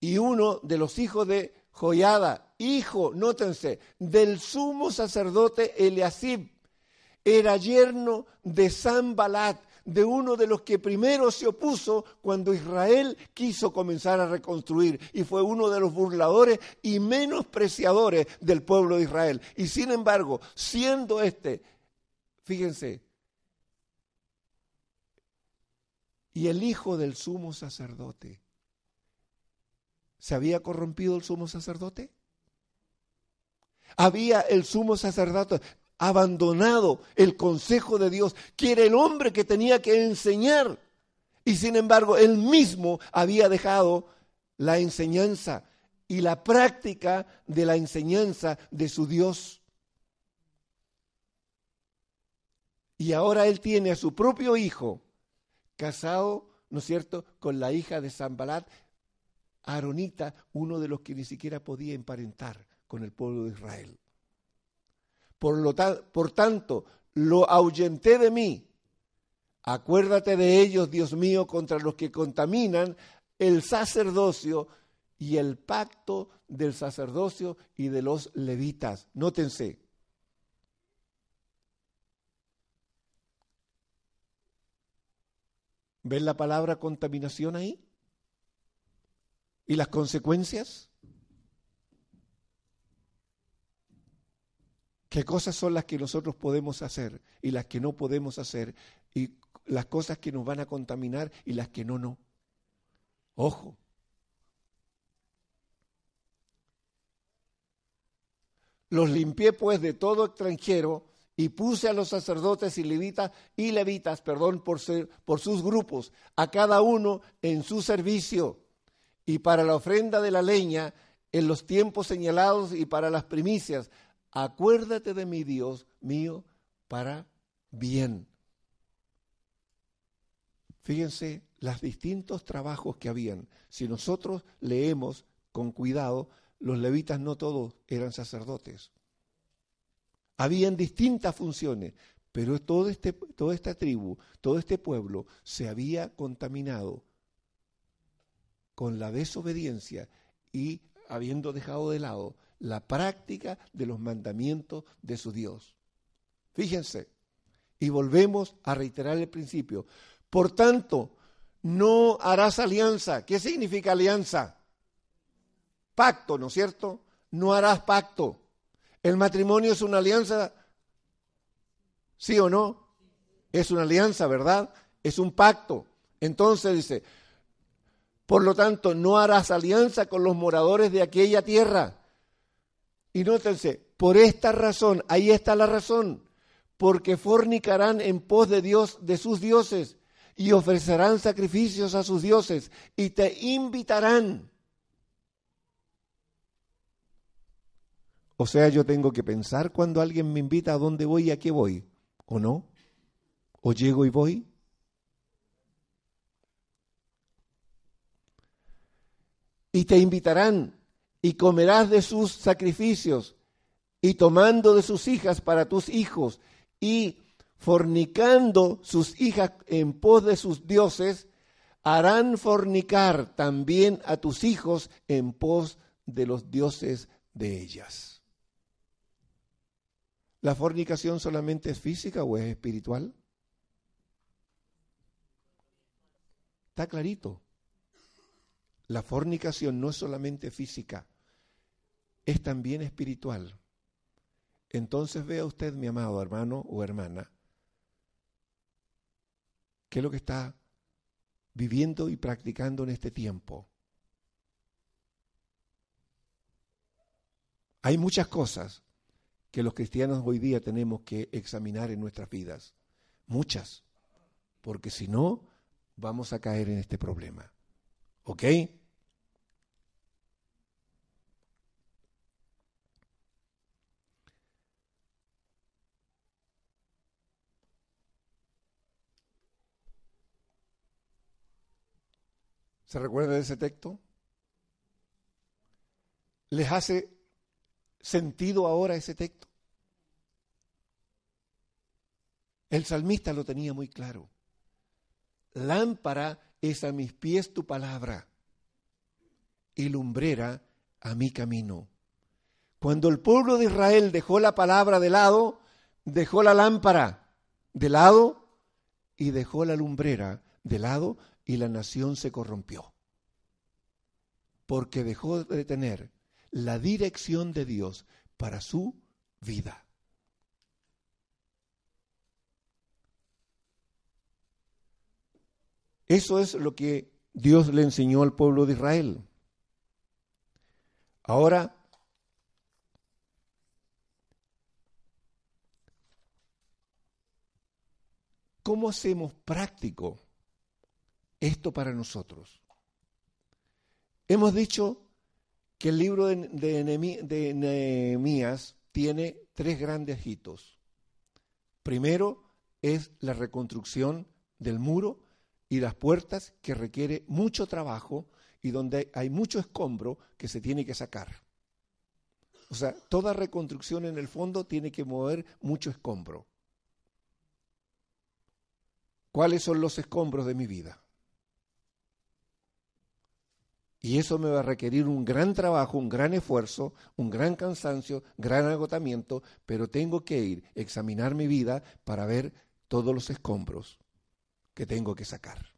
Y uno de los hijos de Joyada, hijo, nótense, del sumo sacerdote Eliasib, era yerno de Sanbalat, de uno de los que primero se opuso cuando Israel quiso comenzar a reconstruir y fue uno de los burladores y menospreciadores del pueblo de Israel. Y sin embargo, siendo este, fíjense, y el hijo del sumo sacerdote. ¿Se había corrompido el sumo sacerdote? Había el sumo sacerdote abandonado el consejo de Dios, que era el hombre que tenía que enseñar. Y sin embargo, él mismo había dejado la enseñanza y la práctica de la enseñanza de su Dios. Y ahora él tiene a su propio hijo casado, ¿no es cierto?, con la hija de Zambalat, Aaronita, uno de los que ni siquiera podía emparentar con el pueblo de Israel. Por, lo por tanto, lo ahuyenté de mí. Acuérdate de ellos, Dios mío, contra los que contaminan el sacerdocio y el pacto del sacerdocio y de los levitas. Nótense. ¿Ven la palabra contaminación ahí? ¿Y las consecuencias? ¿Qué cosas son las que nosotros podemos hacer y las que no podemos hacer? Y las cosas que nos van a contaminar y las que no, no. Ojo. Los limpié pues de todo extranjero y puse a los sacerdotes y levitas y levitas, perdón, por, ser, por sus grupos, a cada uno en su servicio, y para la ofrenda de la leña en los tiempos señalados y para las primicias. Acuérdate de mi Dios mío para bien. Fíjense los distintos trabajos que habían. Si nosotros leemos con cuidado, los levitas no todos eran sacerdotes. Habían distintas funciones, pero todo este, toda esta tribu, todo este pueblo se había contaminado con la desobediencia y habiendo dejado de lado la práctica de los mandamientos de su Dios. Fíjense, y volvemos a reiterar el principio. Por tanto, no harás alianza. ¿Qué significa alianza? Pacto, ¿no es cierto? No harás pacto. ¿El matrimonio es una alianza? ¿Sí o no? Es una alianza, ¿verdad? Es un pacto. Entonces dice, por lo tanto, no harás alianza con los moradores de aquella tierra. Y nótense, por esta razón, ahí está la razón, porque fornicarán en pos de Dios, de sus dioses, y ofrecerán sacrificios a sus dioses, y te invitarán O sea, yo tengo que pensar cuando alguien me invita a dónde voy y a qué voy, ¿o no? ¿O llego y voy? Y te invitarán y comerás de sus sacrificios y tomando de sus hijas para tus hijos y fornicando sus hijas en pos de sus dioses, harán fornicar también a tus hijos en pos de los dioses de ellas. ¿La fornicación solamente es física o es espiritual? Está clarito. La fornicación no es solamente física, es también espiritual. Entonces vea usted, mi amado hermano o hermana, qué es lo que está viviendo y practicando en este tiempo. Hay muchas cosas que los cristianos hoy día tenemos que examinar en nuestras vidas. Muchas. Porque si no, vamos a caer en este problema. ¿Ok? ¿Se recuerda de ese texto? ¿Les hace sentido ahora ese texto? El salmista lo tenía muy claro. Lámpara es a mis pies tu palabra y lumbrera a mi camino. Cuando el pueblo de Israel dejó la palabra de lado, dejó la lámpara de lado y dejó la lumbrera de lado y la nación se corrompió. Porque dejó de tener la dirección de Dios para su vida. Eso es lo que Dios le enseñó al pueblo de Israel. Ahora, ¿cómo hacemos práctico esto para nosotros? Hemos dicho que el libro de, Nehemías tiene tres grandes hitos. Primero es la reconstrucción del muro y las puertas que requiere mucho trabajo y donde hay mucho escombro que se tiene que sacar. O sea, toda reconstrucción en el fondo tiene que mover mucho escombro. ¿Cuáles son los escombros de mi vida? Y eso me va a requerir un gran trabajo, un gran esfuerzo, un gran cansancio, gran agotamiento, pero tengo que ir, examinar mi vida para ver todos los escombros que tengo que sacar.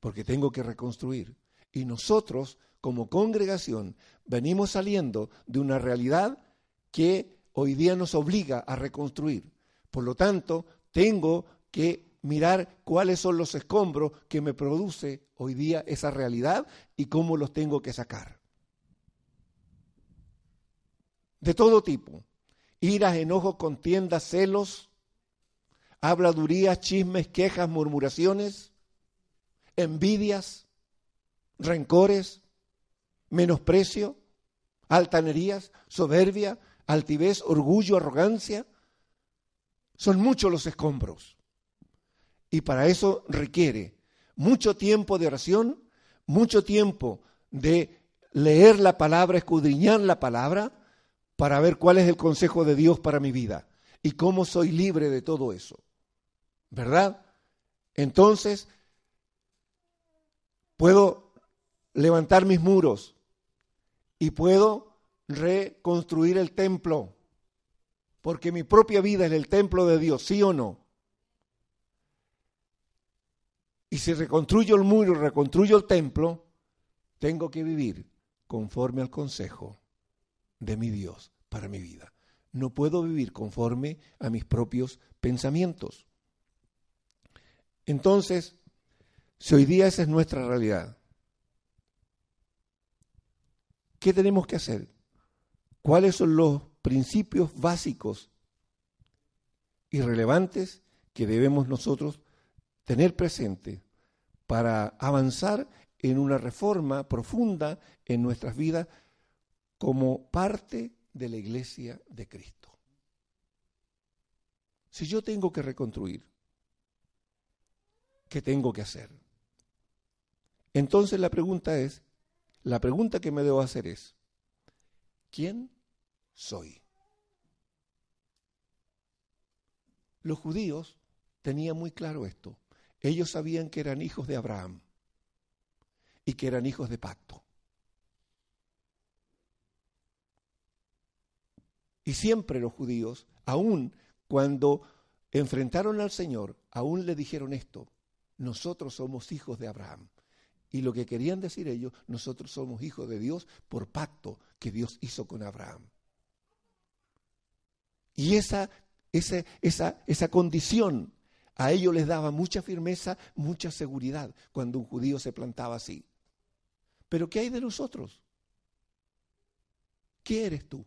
Porque tengo que reconstruir. Y nosotros, como congregación, venimos saliendo de una realidad que hoy día nos obliga a reconstruir. Por lo tanto, tengo que mirar cuáles son los escombros que me produce hoy día esa realidad y cómo los tengo que sacar. De todo tipo. Iras, enojos, contiendas, celos, habladurías, chismes, quejas, murmuraciones, envidias, rencores, menosprecio, altanerías, soberbia, altivez, orgullo, arrogancia. Son muchos los escombros. Y para eso requiere mucho tiempo de oración, mucho tiempo de leer la palabra, escudriñar la palabra, para ver cuál es el consejo de Dios para mi vida y cómo soy libre de todo eso. ¿Verdad? Entonces, puedo levantar mis muros y puedo reconstruir el templo, porque mi propia vida es el templo de Dios, ¿sí o no? Y si reconstruyo el muro, reconstruyo el templo, tengo que vivir conforme al consejo de mi Dios para mi vida. No puedo vivir conforme a mis propios pensamientos. Entonces, si hoy día esa es nuestra realidad, ¿qué tenemos que hacer? ¿Cuáles son los principios básicos y relevantes que debemos nosotros tener presente para avanzar en una reforma profunda en nuestras vidas como parte de la iglesia de Cristo. Si yo tengo que reconstruir, ¿qué tengo que hacer? Entonces la pregunta es, la pregunta que me debo hacer es, ¿quién soy? Los judíos tenían muy claro esto. Ellos sabían que eran hijos de Abraham y que eran hijos de pacto. Y siempre los judíos, aun cuando enfrentaron al Señor, aún le dijeron esto, nosotros somos hijos de Abraham. Y lo que querían decir ellos, nosotros somos hijos de Dios por pacto que Dios hizo con Abraham. Y esa, esa, esa, esa condición a ellos les daba mucha firmeza, mucha seguridad cuando un judío se plantaba así. Pero ¿qué hay de nosotros? ¿Qué eres tú?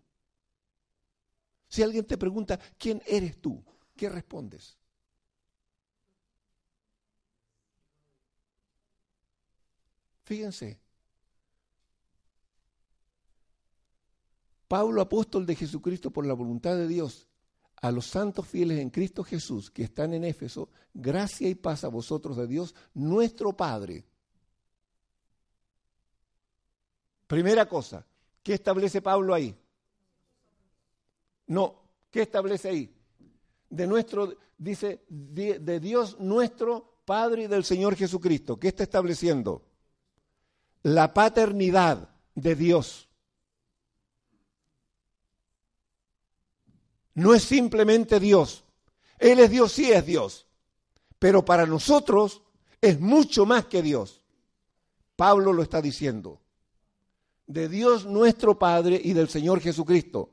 Si alguien te pregunta, ¿quién eres tú? ¿Qué respondes? Fíjense, Pablo, apóstol de Jesucristo por la voluntad de Dios, a los santos fieles en Cristo Jesús que están en Éfeso, gracia y paz a vosotros de Dios, nuestro Padre. Primera cosa, ¿qué establece Pablo ahí? No, ¿qué establece ahí? De nuestro, dice, de, de Dios nuestro Padre y del Señor Jesucristo. ¿Qué está estableciendo? La paternidad de Dios. No es simplemente Dios. Él es Dios, sí es Dios. Pero para nosotros es mucho más que Dios. Pablo lo está diciendo. De Dios nuestro Padre y del Señor Jesucristo.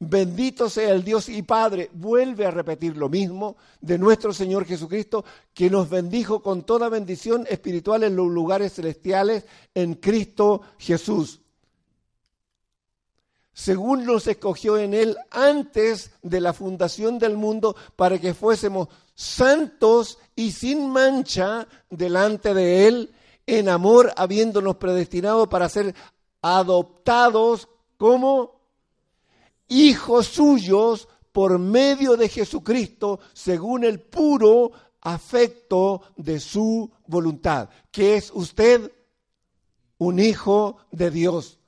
Bendito sea el Dios y Padre. Vuelve a repetir lo mismo de nuestro Señor Jesucristo, que nos bendijo con toda bendición espiritual en los lugares celestiales en Cristo Jesús según nos escogió en Él antes de la fundación del mundo, para que fuésemos santos y sin mancha delante de Él, en amor, habiéndonos predestinado para ser adoptados como hijos suyos por medio de Jesucristo, según el puro afecto de su voluntad, que es usted un hijo de Dios.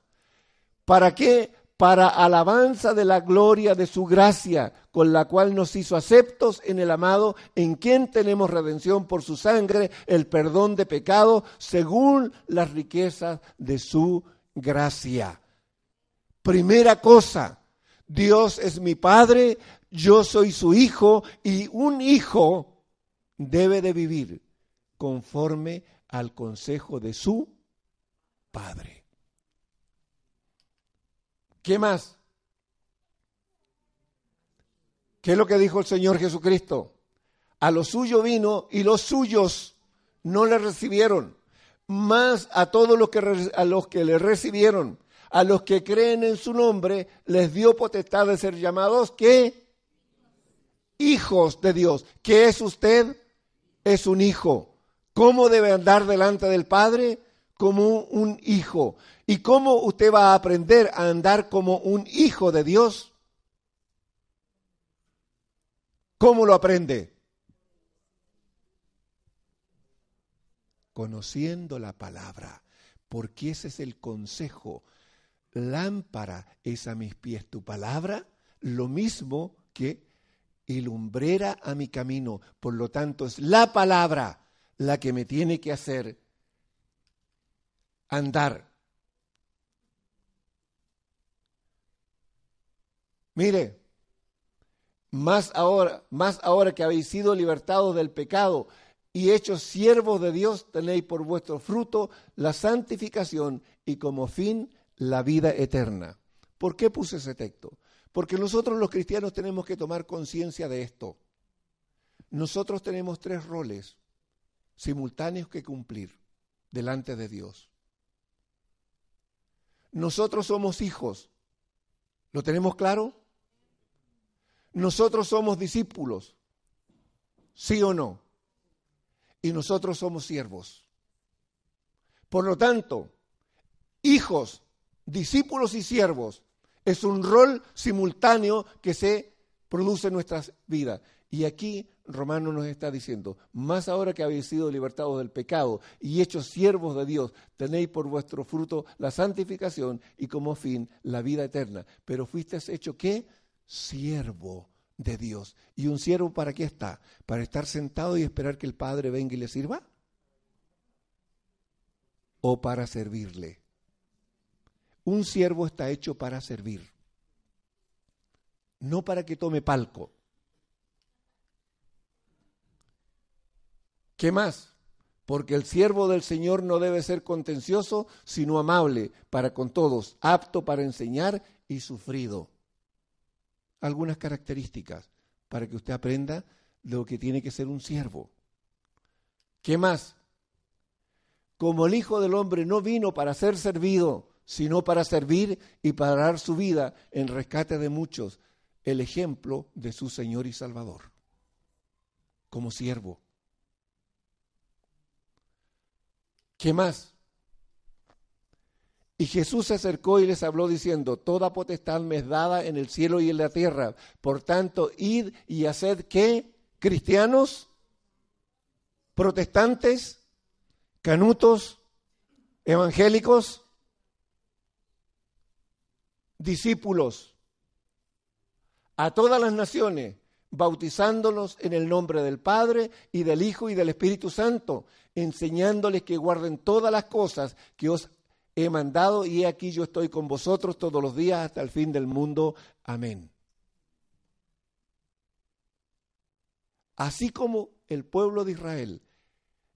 ¿Para qué? Para alabanza de la gloria de su gracia, con la cual nos hizo aceptos en el amado, en quien tenemos redención por su sangre, el perdón de pecado, según las riquezas de su gracia. Primera cosa, Dios es mi Padre, yo soy su hijo y un hijo debe de vivir conforme al consejo de su Padre. ¿Qué más? ¿Qué es lo que dijo el Señor Jesucristo? A lo suyo vino y los suyos no le recibieron, más a todos los que, a los que le recibieron, a los que creen en su nombre, les dio potestad de ser llamados, ¿qué? Hijos de Dios. ¿Qué es usted? Es un hijo. ¿Cómo debe andar delante del Padre? Como un hijo. ¿Y cómo usted va a aprender a andar como un hijo de Dios? ¿Cómo lo aprende? Conociendo la palabra, porque ese es el consejo. Lámpara es a mis pies tu palabra, lo mismo que y lumbrera a mi camino. Por lo tanto, es la palabra la que me tiene que hacer andar. Mire, más ahora, más ahora que habéis sido libertados del pecado y hechos siervos de Dios, tenéis por vuestro fruto la santificación y como fin la vida eterna. ¿Por qué puse ese texto? Porque nosotros los cristianos tenemos que tomar conciencia de esto. Nosotros tenemos tres roles simultáneos que cumplir delante de Dios. Nosotros somos hijos. ¿Lo tenemos claro? Nosotros somos discípulos. ¿Sí o no? Y nosotros somos siervos. Por lo tanto, hijos, discípulos y siervos es un rol simultáneo que se produce en nuestras vidas. Y aquí Romano nos está diciendo, más ahora que habéis sido libertados del pecado y hechos siervos de Dios, tenéis por vuestro fruto la santificación y como fin la vida eterna. Pero fuisteis hecho qué? Siervo de Dios. ¿Y un siervo para qué está? ¿Para estar sentado y esperar que el Padre venga y le sirva? ¿O para servirle? Un siervo está hecho para servir, no para que tome palco. ¿Qué más? Porque el siervo del Señor no debe ser contencioso, sino amable para con todos, apto para enseñar y sufrido. Algunas características para que usted aprenda lo que tiene que ser un siervo. ¿Qué más? Como el Hijo del Hombre no vino para ser servido, sino para servir y para dar su vida en rescate de muchos, el ejemplo de su Señor y Salvador, como siervo. ¿Qué más? Y Jesús se acercó y les habló diciendo, Toda potestad me es dada en el cielo y en la tierra. Por tanto, id y haced qué? Cristianos, protestantes, canutos, evangélicos, discípulos a todas las naciones, bautizándolos en el nombre del Padre y del Hijo y del Espíritu Santo, enseñándoles que guarden todas las cosas que os he mandado y aquí yo estoy con vosotros todos los días hasta el fin del mundo. Amén. Así como el pueblo de Israel,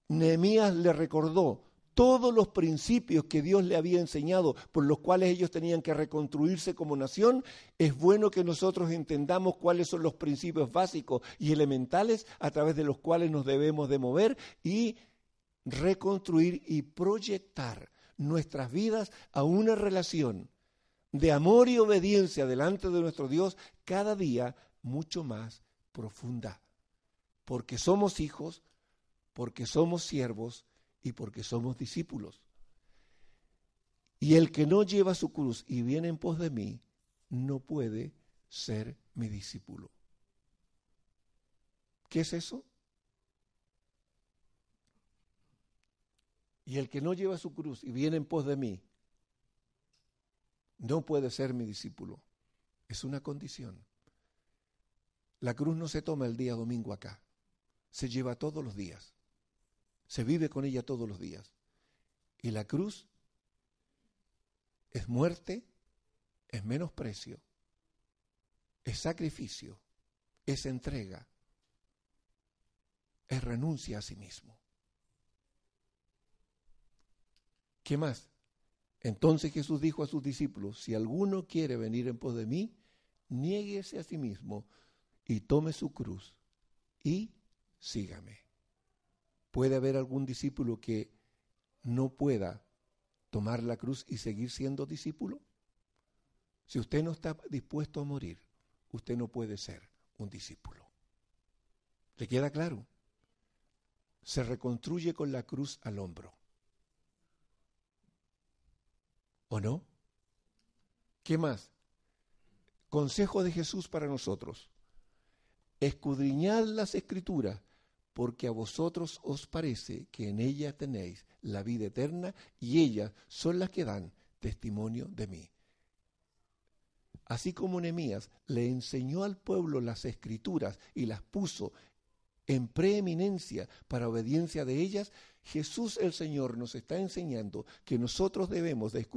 Nehemías le recordó todos los principios que Dios le había enseñado, por los cuales ellos tenían que reconstruirse como nación, es bueno que nosotros entendamos cuáles son los principios básicos y elementales a través de los cuales nos debemos de mover y reconstruir y proyectar nuestras vidas a una relación de amor y obediencia delante de nuestro Dios cada día mucho más profunda. Porque somos hijos, porque somos siervos, y porque somos discípulos. Y el que no lleva su cruz y viene en pos de mí, no puede ser mi discípulo. ¿Qué es eso? Y el que no lleva su cruz y viene en pos de mí, no puede ser mi discípulo. Es una condición. La cruz no se toma el día domingo acá, se lleva todos los días, se vive con ella todos los días. Y la cruz es muerte, es menosprecio, es sacrificio, es entrega, es renuncia a sí mismo. ¿Qué más? Entonces Jesús dijo a sus discípulos, si alguno quiere venir en pos de mí, niéguese a sí mismo y tome su cruz y sígame. ¿Puede haber algún discípulo que no pueda tomar la cruz y seguir siendo discípulo? Si usted no está dispuesto a morir, usted no puede ser un discípulo. ¿Le queda claro? Se reconstruye con la cruz al hombro. ¿O no? ¿Qué más? Consejo de Jesús para nosotros. Escudriñad las escrituras, porque a vosotros os parece que en ellas tenéis la vida eterna y ellas son las que dan testimonio de mí. Así como Nehemías le enseñó al pueblo las escrituras y las puso en preeminencia para obediencia de ellas, Jesús el Señor nos está enseñando que nosotros debemos de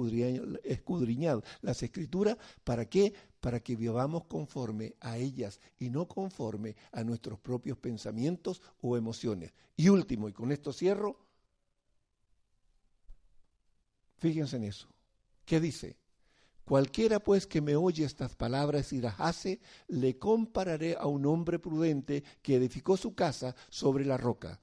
escudriñar, las escrituras, ¿para qué? Para que vivamos conforme a ellas y no conforme a nuestros propios pensamientos o emociones. Y último, y con esto cierro, fíjense en eso. ¿Qué dice? Cualquiera pues que me oye estas palabras y las hace, le compararé a un hombre prudente que edificó su casa sobre la roca.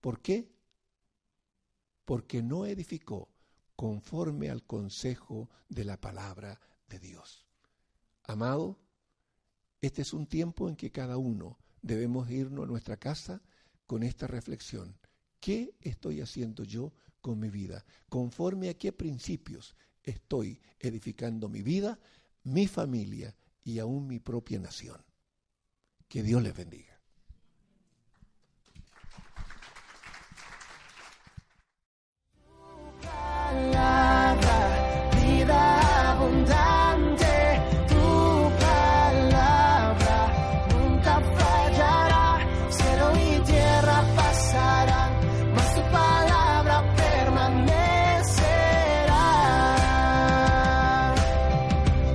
¿Por qué? Porque no edificó conforme al consejo de la palabra de Dios. Amado, este es un tiempo en que cada uno debemos irnos a nuestra casa con esta reflexión. ¿Qué estoy haciendo yo con mi vida? ¿Conforme a qué principios estoy edificando mi vida, mi familia y aún mi propia nación? Que Dios les bendiga. palabra, vida abundante.